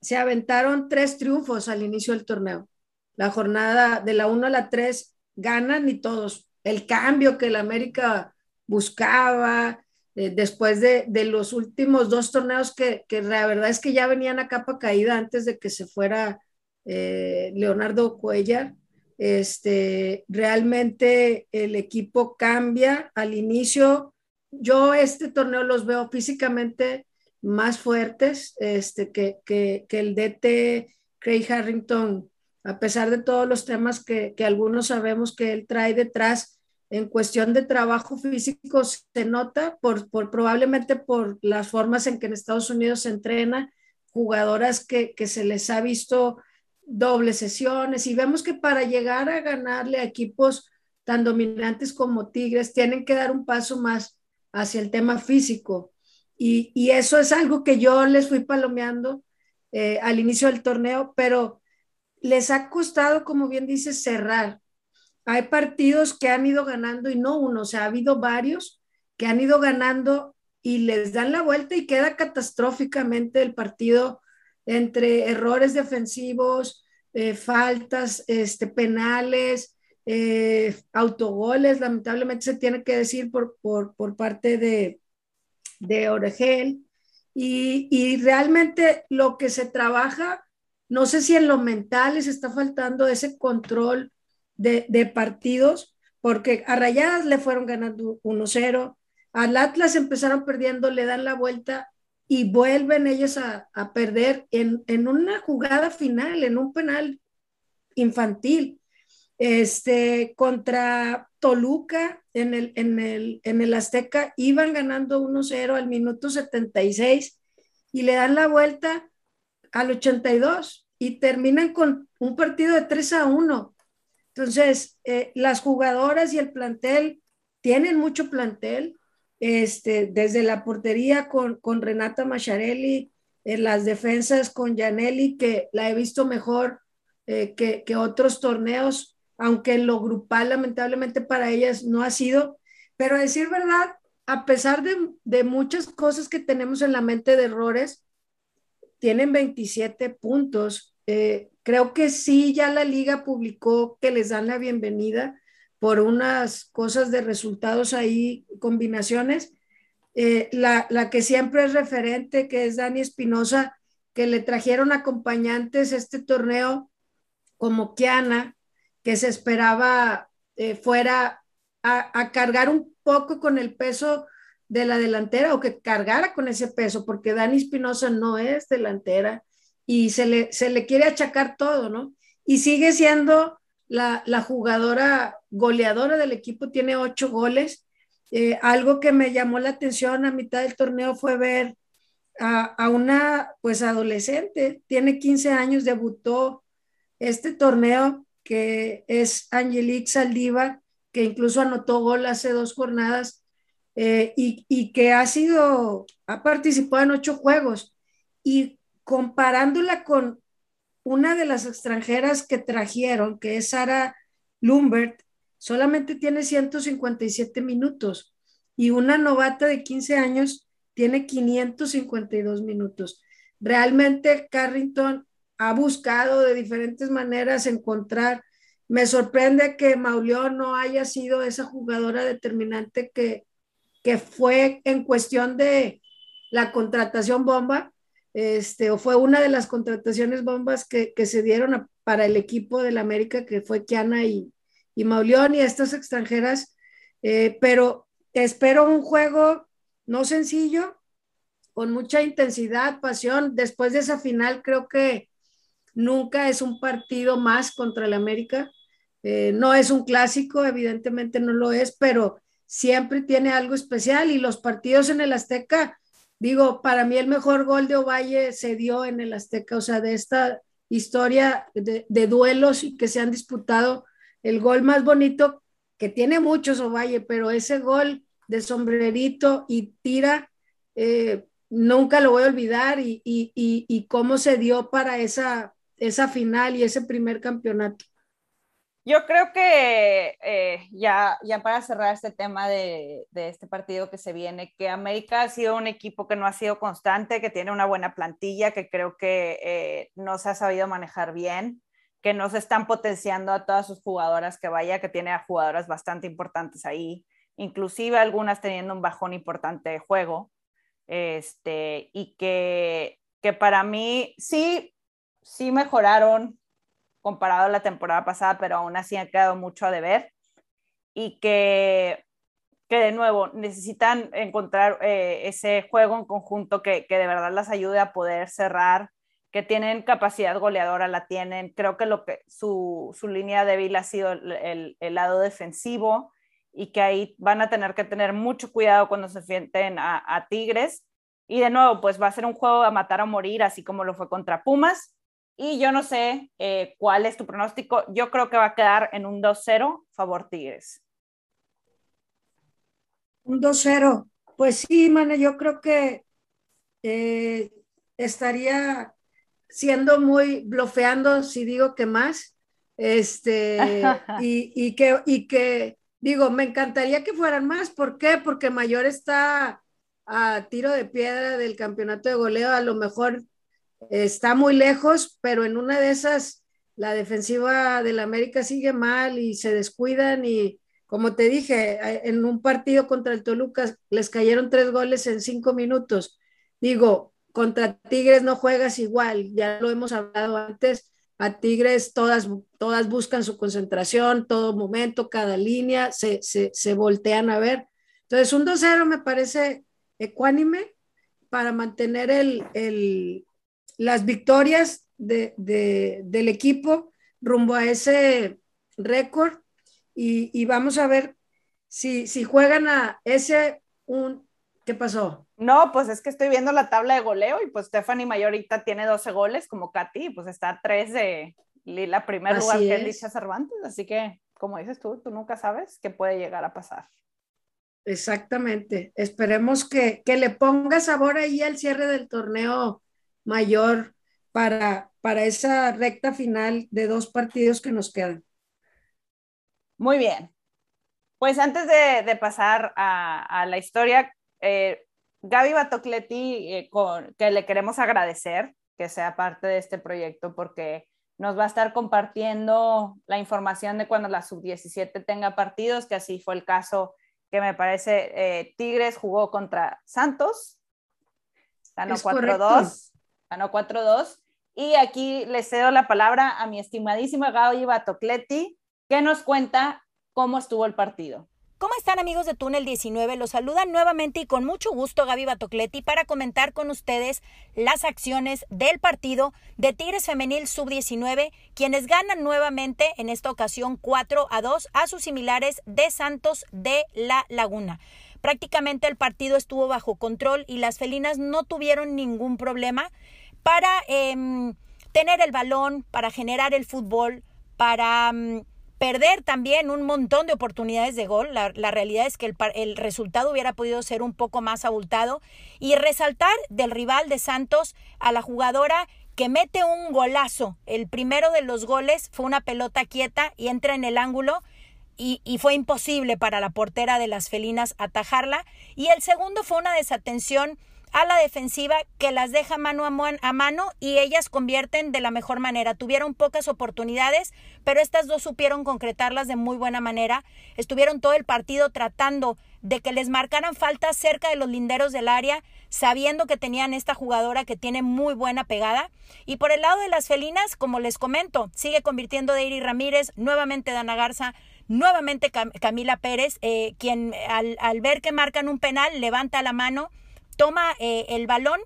se aventaron tres triunfos al inicio del torneo. La jornada de la 1 a la 3 ganan y todos. El cambio que el América buscaba, eh, después de, los últimos dos torneos que, la verdad es que ya venían a capa caída antes de que se fuera eh, Leonardo Cuellar. Este, realmente el equipo cambia al inicio. Yo este torneo los veo físicamente más fuertes este, que, que, que el DT Craig Harrington, a pesar de todos los temas que, que algunos sabemos que él trae detrás, en cuestión de trabajo físico se nota por, por, probablemente por las formas en que en Estados Unidos se entrena, jugadoras que, que, se les ha visto dobles sesiones y vemos que para llegar a ganarle a equipos tan dominantes como Tigres tienen que dar un paso más hacia el tema físico y, eso es algo que yo les fui palomeando eh, al inicio del torneo, pero les ha costado, como bien dice, cerrar. Hay partidos que han ido ganando y no uno, o sea, ha habido varios que han ido ganando y les dan la vuelta y queda catastróficamente el partido entre errores defensivos, eh, faltas, este, penales, eh, autogoles, lamentablemente se tiene que decir por, por, parte de, de Oregel. Y, y, realmente lo que se trabaja, no sé si en lo mental les está faltando ese control de, partidos, porque a Rayadas le fueron ganando 1-0, al Atlas empezaron perdiendo, le dan la vuelta y vuelven ellos a, perder en, en, una jugada final, en un penal infantil. Este, contra Toluca en el, en el, en el Azteca iban ganando 1-0 al minuto 76 y le dan la vuelta al 82 y terminan con un partido de 3 a 1. Entonces, eh, las jugadoras y el plantel tienen mucho plantel, este, desde la portería con, Renata Macharelli, en las defensas con Janelli, que la he visto mejor eh, que, otros torneos, aunque lo grupal lamentablemente para ellas no ha sido. Pero a decir verdad, a pesar de, muchas cosas que tenemos en la mente de errores, tienen 27 puntos. Eh, Creo que sí, ya la liga publicó que les dan la bienvenida por unas cosas de resultados ahí, combinaciones. Eh, la, que siempre es referente, que es Dani Espinosa, que le trajeron acompañantes este torneo como Kiana, que se esperaba eh, fuera a, a, cargar un poco con el peso de la delantera o que cargara con ese peso, porque Dani Espinosa no es delantera y se le, se le quiere achacar todo, ¿no? Y sigue siendo la, la jugadora goleadora del equipo, tiene ocho goles. Eh, algo que me llamó la atención a mitad del torneo fue ver a, a, una pues adolescente, tiene 15 años, debutó este torneo que es Angelique Saldívar, que incluso anotó gol hace dos jornadas eh, y, y, que ha sido, ha participado en ocho juegos y comparándola con una de las extranjeras que trajeron, que es Sara Lumbert, solamente tiene 157 minutos y una novata de 15 años tiene 552 minutos. Realmente Carrington ha buscado de diferentes maneras encontrar. Me sorprende que Mauleón no haya sido esa jugadora determinante que, que fue en cuestión de la contratación bomba, este, o fue una de las contrataciones bombas que, se dieron para el equipo del América, que fue Kiana y, y Mauleón y estas extranjeras, eh, pero espero un juego no sencillo, con mucha intensidad, pasión. Después de esa final, creo que nunca es un partido más contra el América. Eh, no es un clásico, evidentemente no lo es, pero siempre tiene algo especial y los partidos en el Azteca digo, para mí el mejor gol de Ovalle se dio en el Azteca, o sea, de esta historia de, duelos y que se han disputado, el gol más bonito, que tiene muchos Ovalle, pero ese gol de sombrerito y tira, eh, nunca lo voy a olvidar y, y, cómo se dio para esa, esa final y ese primer campeonato. Yo creo que eh, ya, ya para cerrar este tema de, de, este partido que se viene, que América ha sido un equipo que no ha sido constante, que tiene una buena plantilla, que creo que eh, no se ha sabido manejar bien, que no se están potenciando a todas sus jugadoras que vaya, que tiene a jugadoras bastante importantes ahí, inclusive algunas teniendo un bajón importante de juego, este, y que, que para mí sí, sí mejoraron comparado a la temporada pasada, pero aún así ha quedado mucho a deber y que, que de nuevo necesitan encontrar eh, ese juego en conjunto que, que, de verdad las ayude a poder cerrar, que tienen capacidad goleadora, la tienen. Creo que, lo que su, su línea débil ha sido el, el, lado defensivo y que ahí van a tener que tener mucho cuidado cuando se enfrenten a, a Tigres. Y de nuevo, pues va a ser un juego a matar o morir, así como lo fue contra Pumas. Y yo no sé eh, cuál es tu pronóstico. Yo creo que va a quedar en un 2-0 favor Tigres. Un 2-0. Pues sí, Mane, yo creo que eh, estaría siendo muy blofeando si digo que más. Este, [laughs] y, y, que, y que, digo, me encantaría que fueran más. ¿Por qué? Porque Mayor está a tiro de piedra del campeonato de goleo. A lo mejor está muy lejos, pero en una de esas la defensiva del América sigue mal y se descuidan y como te dije, en un partido contra el Toluca les cayeron tres goles en cinco minutos. Digo, contra Tigres no juegas igual, ya lo hemos hablado antes, a Tigres todas, todas buscan su concentración, todo momento, cada línea, se, se, se voltean a ver. Entonces, un 2-0 me parece ecuánime para mantener el, el, las victorias de, de, del equipo rumbo a ese récord y, y, vamos a ver si, si juegan a ese un... ¿Qué pasó? No, pues es que estoy viendo la tabla de goleo y pues Stephanie Mayorita tiene 12 goles como Katy, pues está a 3 de la primer lugar que es Licha Cervantes, así que como dices tú, tú nunca sabes qué puede llegar a pasar. Exactamente. Esperemos que, que le ponga sabor ahí al cierre del torneo mayor para, para esa recta final de dos partidos que nos quedan. Muy bien. Pues antes de, de pasar a, a, la historia, eh, Gaby Batocleti, eh, con, que le queremos agradecer que sea parte de este proyecto porque nos va a estar compartiendo la información de cuando la sub-17 tenga partidos, que así fue el caso que me parece eh, Tigres jugó contra Santos, ganó 4-2 ganó 4-2. Y aquí le cedo la palabra a mi estimadísima Gaby Batocleti, que nos cuenta cómo estuvo el partido. ¿Cómo están amigos de Túnel 19? Los saludan nuevamente y con mucho gusto Gaby Batocleti para comentar con ustedes las acciones del partido de Tigres Femenil Sub-19, quienes ganan nuevamente en esta ocasión 4 a 2 a sus similares de Santos de La Laguna. Prácticamente el partido estuvo bajo control y las felinas no tuvieron ningún problema para eh, tener el balón, para generar el fútbol, para um, perder también un montón de oportunidades de gol. La, la realidad es que el, el, resultado hubiera podido ser un poco más abultado. Y resaltar del rival de Santos a la jugadora que mete un golazo. El primero de los goles fue una pelota quieta y entra en el ángulo. Y, y, fue imposible para la portera de las felinas atajarla. Y el segundo fue una desatención a la defensiva que las deja mano a, mano y ellas convierten de la mejor manera. Tuvieron pocas oportunidades, pero estas dos supieron concretarlas de muy buena manera. Estuvieron todo el partido tratando de que les marcaran faltas cerca de los linderos del área, sabiendo que tenían esta jugadora que tiene muy buena pegada. Y por el lado de las felinas, como les comento, sigue convirtiendo Deiri Ramírez, nuevamente Dana Garza, nuevamente Camila Pérez, eh, quien al, al ver que marcan un penal levanta la mano toma eh, el balón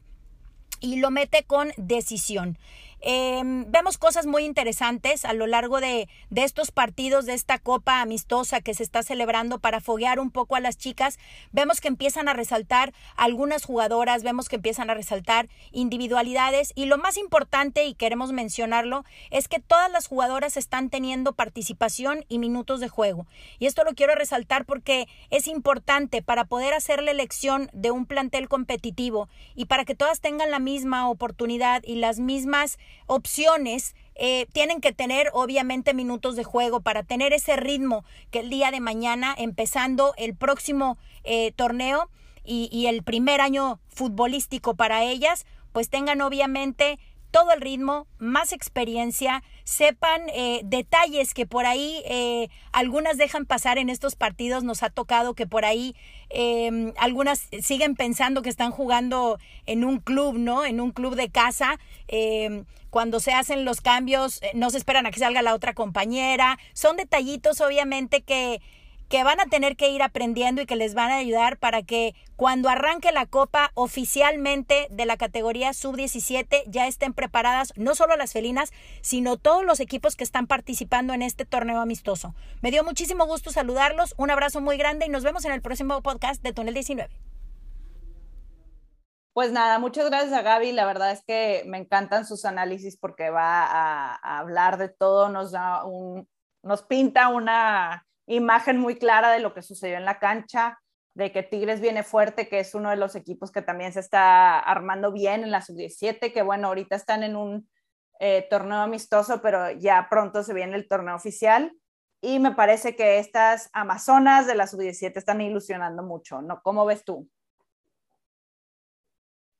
y lo mete con decisión. Eh, vemos cosas muy interesantes a lo largo de, estos partidos de esta copa amistosa que se está celebrando para foguear un poco a las chicas. Vemos que empiezan a resaltar algunas jugadoras, vemos que empiezan a resaltar individualidades y lo más importante, y queremos mencionarlo, es que todas las jugadoras están teniendo participación y minutos de juego. Y esto lo quiero resaltar porque es importante para poder hacer la elección de un plantel competitivo y para que todas tengan la misma oportunidad y las mismas opciones, eh, tienen que tener obviamente minutos de juego para tener ese ritmo que el día de mañana, empezando el próximo eh, torneo y, y el primer año futbolístico para ellas, pues tengan obviamente todo el ritmo, más experiencia, sepan eh, detalles que por ahí eh, algunas dejan pasar en estos partidos. Nos ha tocado que por ahí em, algunas siguen pensando que están jugando en un club, ¿no? En un club de casa. Em, cuando se hacen los cambios, eh, no se esperan a que salga la otra compañera. Son detallitos, obviamente, que que van a tener que ir aprendiendo y que les van a ayudar para que cuando arranque la copa oficialmente de la categoría sub-17 ya estén preparadas no solo las felinas, sino todos los equipos que están participando en este torneo amistoso. Me dio muchísimo gusto saludarlos, un abrazo muy grande y nos vemos en el próximo podcast de Túnel 19. Pues nada, muchas gracias a Gaby. La verdad es que me encantan sus análisis porque va a, hablar de todo, nos da un, nos pinta una imagen muy clara de lo que sucedió en la cancha, de que Tigres viene fuerte, que es uno de los equipos que también se está armando bien en la sub-17, que bueno, ahorita están en un eh, torneo amistoso, pero ya pronto se viene el torneo oficial. Y me parece que estas Amazonas de la sub-17 están ilusionando mucho, ¿no? ¿Cómo ves tú?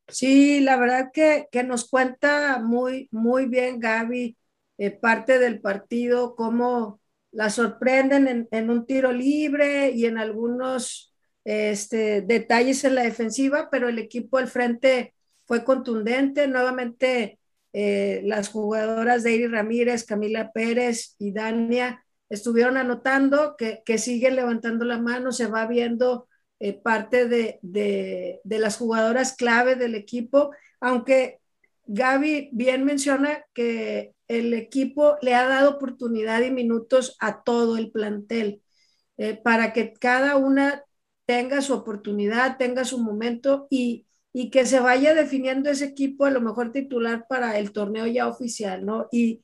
Sí, la verdad que, nos cuenta muy, muy bien Gaby, eh, parte del partido, cómo, la sorprenden en, un tiro libre y en algunos este, detalles en la defensiva, pero el equipo al frente fue contundente. Nuevamente, eh, las jugadoras de Iri Ramírez, Camila Pérez y Dania estuvieron anotando, que, que siguen levantando la mano, se va viendo eh, parte de, de, de, las jugadoras clave del equipo, aunque Gaby bien menciona que el equipo le ha dado oportunidad y minutos a todo el plantel eh, para que cada una tenga su oportunidad, tenga su momento y, que se vaya definiendo ese equipo a lo mejor titular para el torneo ya oficial, ¿no? Y,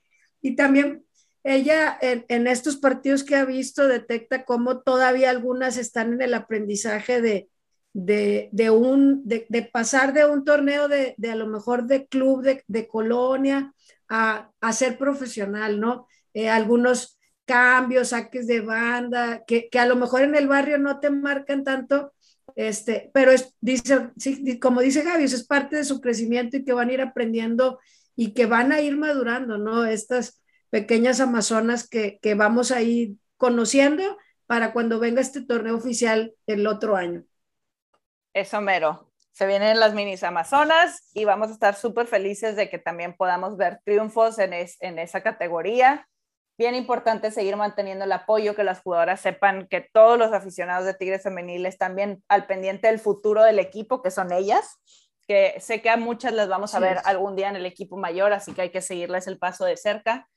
también ella en, estos partidos que ha visto detecta cómo todavía algunas están en el aprendizaje de, de, un, de, pasar de un torneo de, a lo mejor de club de, colonia a, a, ser profesional, ¿no? Eh, algunos cambios, saques de banda, que, a lo mejor en el barrio no te marcan tanto, este, pero es, dice, como dice Gaby, es parte de su crecimiento y que van a ir aprendiendo y que van a ir madurando, ¿no? Estas pequeñas amazonas que, que vamos a ir conociendo para cuando venga este torneo oficial el otro año. Eso mero. Se vienen las minis Amazonas y vamos a estar súper felices de que también podamos ver triunfos en, en esa categoría. Bien importante seguir manteniendo el apoyo, que las jugadoras sepan que todos los aficionados de Tigres Femenil están bien al pendiente del futuro del equipo, que son ellas, que sé que a muchas las vamos a ver algún día en el equipo mayor, así que hay que seguirles el paso de cerca.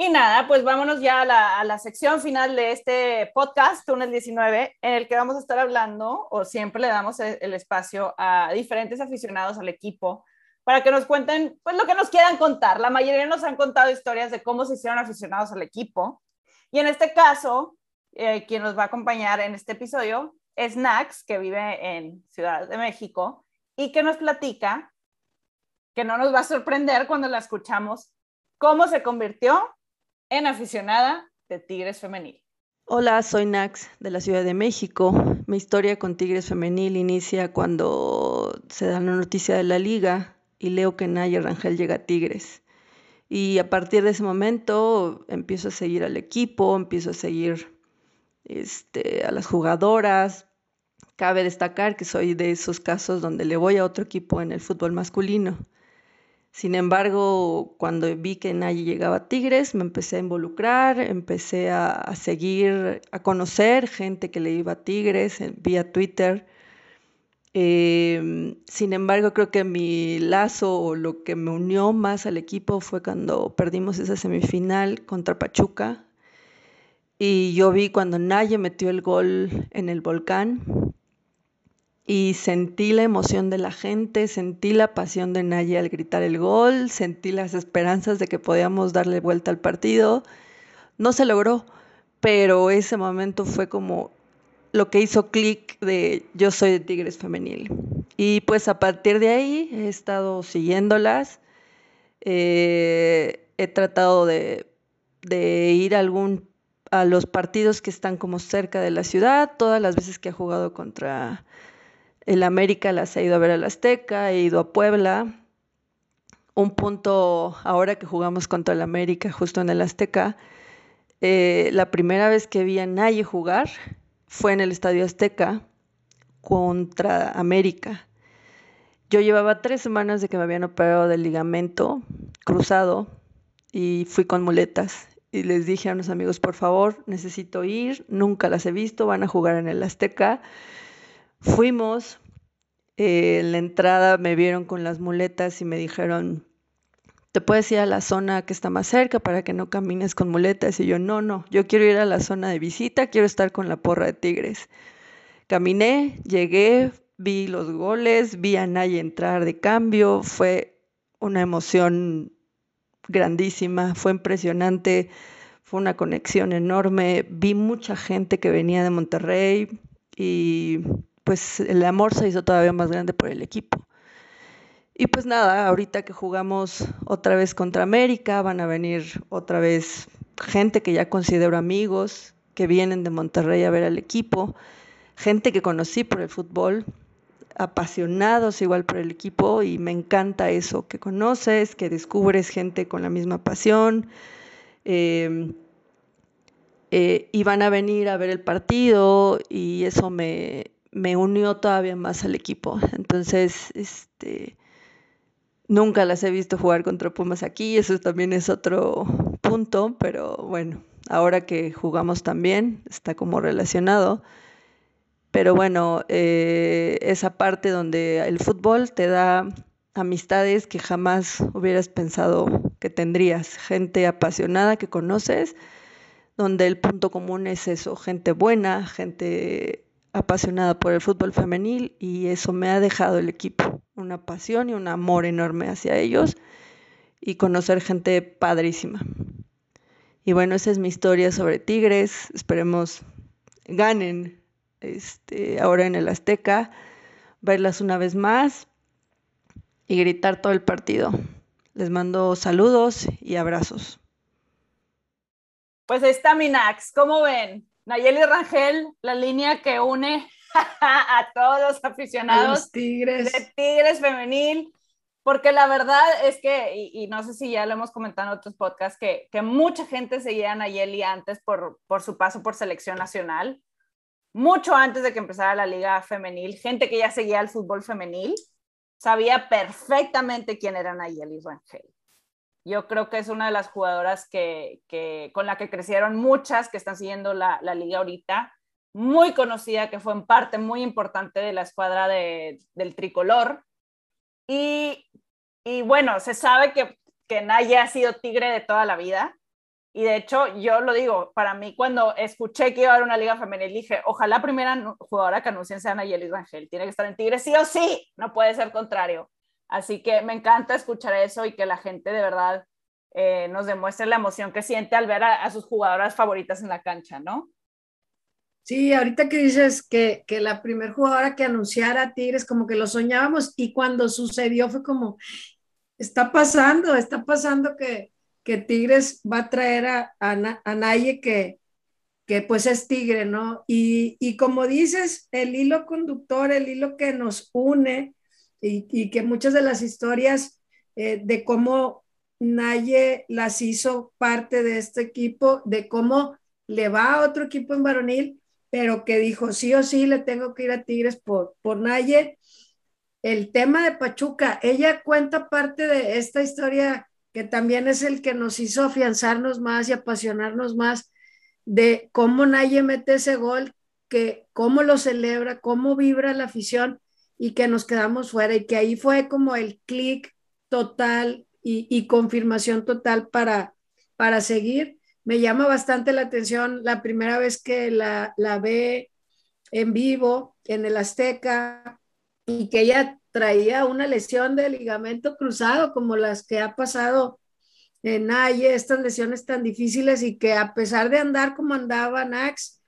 Y nada, pues vámonos ya a la, sección final de este podcast, Túnel 19, en el que vamos a estar hablando, o siempre le damos el, espacio a diferentes aficionados al equipo para que nos cuenten pues lo que nos quieran contar. La mayoría nos han contado historias de cómo se hicieron aficionados al equipo. Y en este caso, eh, quien nos va a acompañar en este episodio es Nax, que vive en Ciudad de México y que nos platica, que no nos va a sorprender cuando la escuchamos, cómo se convirtió en aficionada de Tigres Femenil. Hola, soy Nax de la Ciudad de México. Mi historia con Tigres Femenil inicia cuando se da la noticia de la liga y leo que Naya Rangel llega a Tigres. Y a partir de ese momento empiezo a seguir al equipo, empiezo a seguir este, a las jugadoras. Cabe destacar que soy de esos casos donde le voy a otro equipo en el fútbol masculino. Sin embargo, cuando vi que Nayi llegaba a Tigres, me empecé a involucrar, empecé a, seguir, a conocer gente que le iba a Tigres vía Twitter. Em, sin embargo, creo que mi lazo o lo que me unió más al equipo fue cuando perdimos esa semifinal contra Pachuca. Y yo vi cuando Naye metió el gol en el volcán y sentí la emoción de la gente, sentí la pasión de Naye al gritar el gol, sentí las esperanzas de que podíamos darle vuelta al partido. No se logró, pero ese momento fue como lo que hizo clic de yo soy de Tigres Femenil. Y pues a partir de ahí he estado siguiéndolas, eh, he tratado de, de ir a algún a los partidos que están como cerca de la ciudad, todas las veces que he jugado contra el América las he ido a ver al Azteca, he ido a Puebla, un punto ahora que jugamos contra el América, justo en el Azteca. Eh, la primera vez que vi a Naye jugar fue en el Estadio Azteca contra América. Yo llevaba tres semanas de que me habían operado del ligamento cruzado y fui con muletas. Y les dije a unos amigos, por favor, necesito ir, nunca las he visto, van a jugar en el Azteca. Fuimos, eh, en la entrada me vieron con las muletas y me dijeron, te puedes ir a la zona que está más cerca para que no camines con muletas. Y yo, no, no, yo quiero ir a la zona de visita, quiero estar con la porra de Tigres. Caminé, llegué, vi los goles, vi a Naya entrar de cambio, fue una emoción grandísima, fue impresionante, fue una conexión enorme, vi mucha gente que venía de Monterrey y pues el amor se hizo todavía más grande por el equipo. Y pues nada, ahorita que jugamos otra vez contra América, van a venir otra vez gente que ya considero amigos, que vienen de Monterrey a ver al equipo, gente que conocí por el fútbol, apasionados igual por el equipo y me encanta eso, que conoces, que descubres gente con la misma pasión. Em, eh, y van a venir a ver el partido y eso me, me unió todavía más al equipo. Entonces, este, Nunca las he visto jugar contra Pumas aquí, eso también es otro punto, pero bueno, ahora que jugamos también, está como relacionado. Pero bueno, eh, esa parte donde el fútbol te da amistades que jamás hubieras pensado que tendrías, gente apasionada que conoces, donde el punto común es eso, gente buena, gente apasionada por el fútbol femenil y eso me ha dejado el equipo, una pasión y un amor enorme hacia ellos y conocer gente padrísima. Y bueno, esa es mi historia sobre Tigres. Esperemos ganen este, ahora en el Azteca, verlas una vez más y gritar todo el partido. Les mando saludos y abrazos. Pues está Minax, ¿cómo ven? Nayeli Rangel, la línea que une [laughs] a todos los aficionados tigres. de Tigres Femenil, porque la verdad es que, y, no sé si ya lo hemos comentado en otros podcasts, que, que mucha gente seguía a Nayeli antes por, por su paso por selección nacional, mucho antes de que empezara la liga femenil, gente que ya seguía el fútbol femenil, sabía perfectamente quién era Nayeli Rangel. Yo creo que es una de las jugadoras que, con la que crecieron muchas que están siguiendo la, liga ahorita, muy conocida, que fue en parte muy importante de la escuadra del tricolor. Y, bueno, se sabe que, que Naya ha sido tigre de toda la vida. Y de hecho, yo lo digo, para mí cuando escuché que iba a haber una liga femenil, dije, ojalá primera jugadora que anuncien sea Nayeli Rangel. Tiene que estar en Tigre sí o sí, no puede ser contrario. Así que me encanta escuchar eso y que la gente de verdad eh, nos demuestre la emoción que siente al ver a, sus jugadoras favoritas en la cancha, ¿no? Sí, ahorita que dices que, que la primer jugadora que anunciara a Tigres, como que lo soñábamos y cuando sucedió fue como, está pasando, está pasando que, que Tigres va a traer a, a, Naye que, que pues es Tigre, ¿no? Y, y, como dices, el hilo conductor, el hilo que nos une, y, que muchas de las historias eh, de cómo Naye las hizo parte de este equipo, de cómo le va a otro equipo en varonil, pero que dijo sí o sí le tengo que ir a Tigres por, por Naye. El tema de Pachuca, ella cuenta parte de esta historia que también es el que nos hizo afianzarnos más y apasionarnos más de cómo Naye mete ese gol, que cómo lo celebra, cómo vibra la afición y que nos quedamos fuera y que ahí fue como el clic total y, confirmación total para, para seguir. Me llama bastante la atención la primera vez que la, la ve en vivo en el Azteca y que ella traía una lesión de ligamento cruzado como las que ha pasado en Naye, estas lesiones tan difíciles y que a pesar de andar como andaba Nax,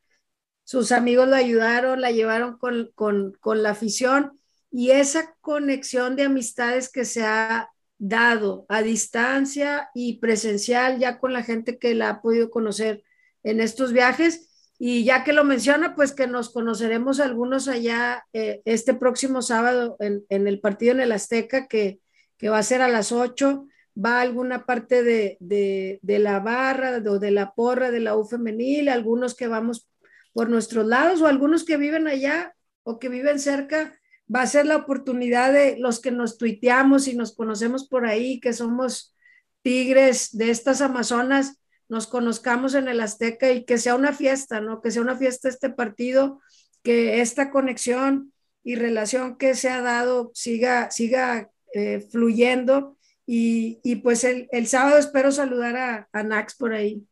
sus amigos la ayudaron, la llevaron con, con, con la afición y esa conexión de amistades que se ha dado a distancia y presencial ya con la gente que la ha podido conocer en estos viajes. Y ya que lo menciona, pues que nos conoceremos algunos allá eh, este próximo sábado en, el partido en el Azteca, que, que va a ser a las 8, va alguna parte de, de, la barra o de la porra de la U femenil, algunos que vamos por nuestros lados o algunos que viven allá o que viven cerca, va a ser la oportunidad de los que nos tuiteamos y nos conocemos por ahí, que somos tigres de estas Amazonas, nos conozcamos en el Azteca y que sea una fiesta, ¿no? Que sea una fiesta este partido, que esta conexión y relación que se ha dado siga, siga eh, fluyendo. Y, y, pues el, el, sábado espero saludar a, a Nax por ahí.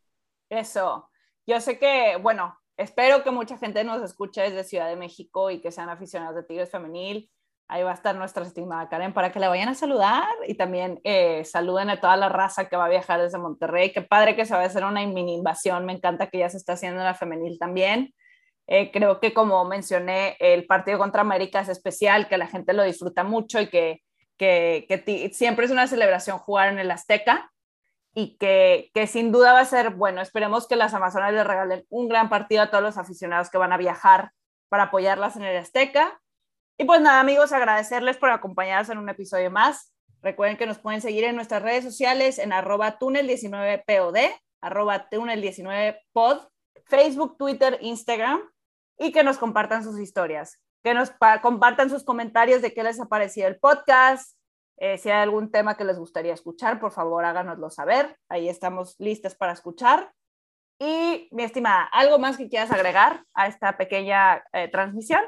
Eso. Yo sé que, bueno, espero que mucha gente nos escuche desde Ciudad de México y que sean aficionados de Tigres Femenil. Ahí va a estar nuestra estimada Karen para que la vayan a saludar y también eh, saluden a toda la raza que va a viajar desde Monterrey. Qué padre que se va a hacer una mini invasión. Me encanta que ya se está haciendo en la femenil también. Eh, creo que como mencioné, el partido contra América es especial, que la gente lo disfruta mucho y que siempre es una celebración jugar en el Azteca y que, que, sin duda va a ser, bueno, esperemos que las Amazonas le regalen un gran partido a todos los aficionados que van a viajar para apoyarlas en el Azteca y pues nada, amigos, agradecerles por acompañarnos en un episodio más. Recuerden que nos pueden seguir en nuestras redes sociales en arroba túnel19pod, arroba túnel19pod, Facebook, Twitter, Instagram, y que nos compartan sus historias, que nos compartan sus comentarios de qué les ha parecido el podcast, eh, si hay algún tema que les gustaría escuchar, por favor háganoslo saber. Ahí estamos listas para escuchar. Y mi estimada, ¿algo más que quieras agregar a esta pequeña eh, transmisión?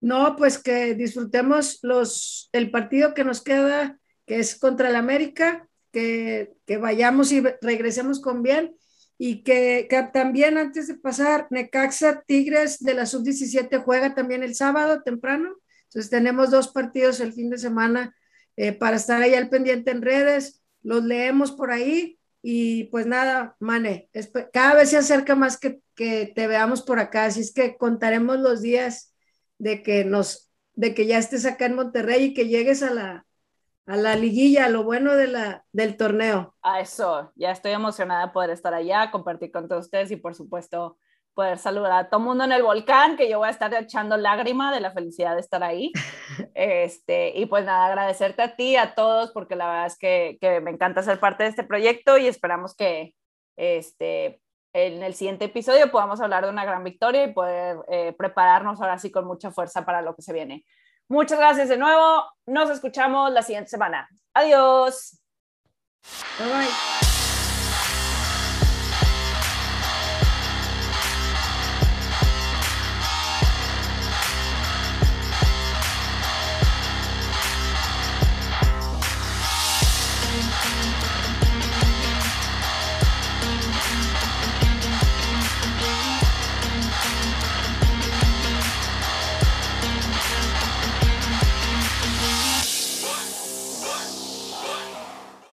No, pues que disfrutemos los, el partido que nos queda, que es contra el América, que, que vayamos y regresemos con bien y que, que, también antes de pasar, Necaxa Tigres de la sub-17 juega también el sábado temprano. Entonces tenemos dos partidos el fin de semana eh, para estar ahí al pendiente en redes, los leemos por ahí y pues nada, Mane, cada vez se acerca más que, que te veamos por acá, así es que contaremos los días de que nos, de que ya estés acá en Monterrey y que llegues a la, a la liguilla, lo bueno de la, del torneo. A eso, ya estoy emocionada de poder estar allá, compartir con todos ustedes y por supuesto poder saludar a todo mundo en el volcán, que yo voy a estar echando lágrima de la felicidad de estar ahí. [laughs] Este, y pues nada, agradecerte a ti, a todos, porque la verdad es que, que me encanta ser parte de este proyecto y esperamos que este, en el siguiente episodio podamos hablar de una gran victoria y poder eh, prepararnos ahora sí con mucha fuerza para lo que se viene. Muchas gracias de nuevo. Nos escuchamos la siguiente semana. Adiós. Bye bye.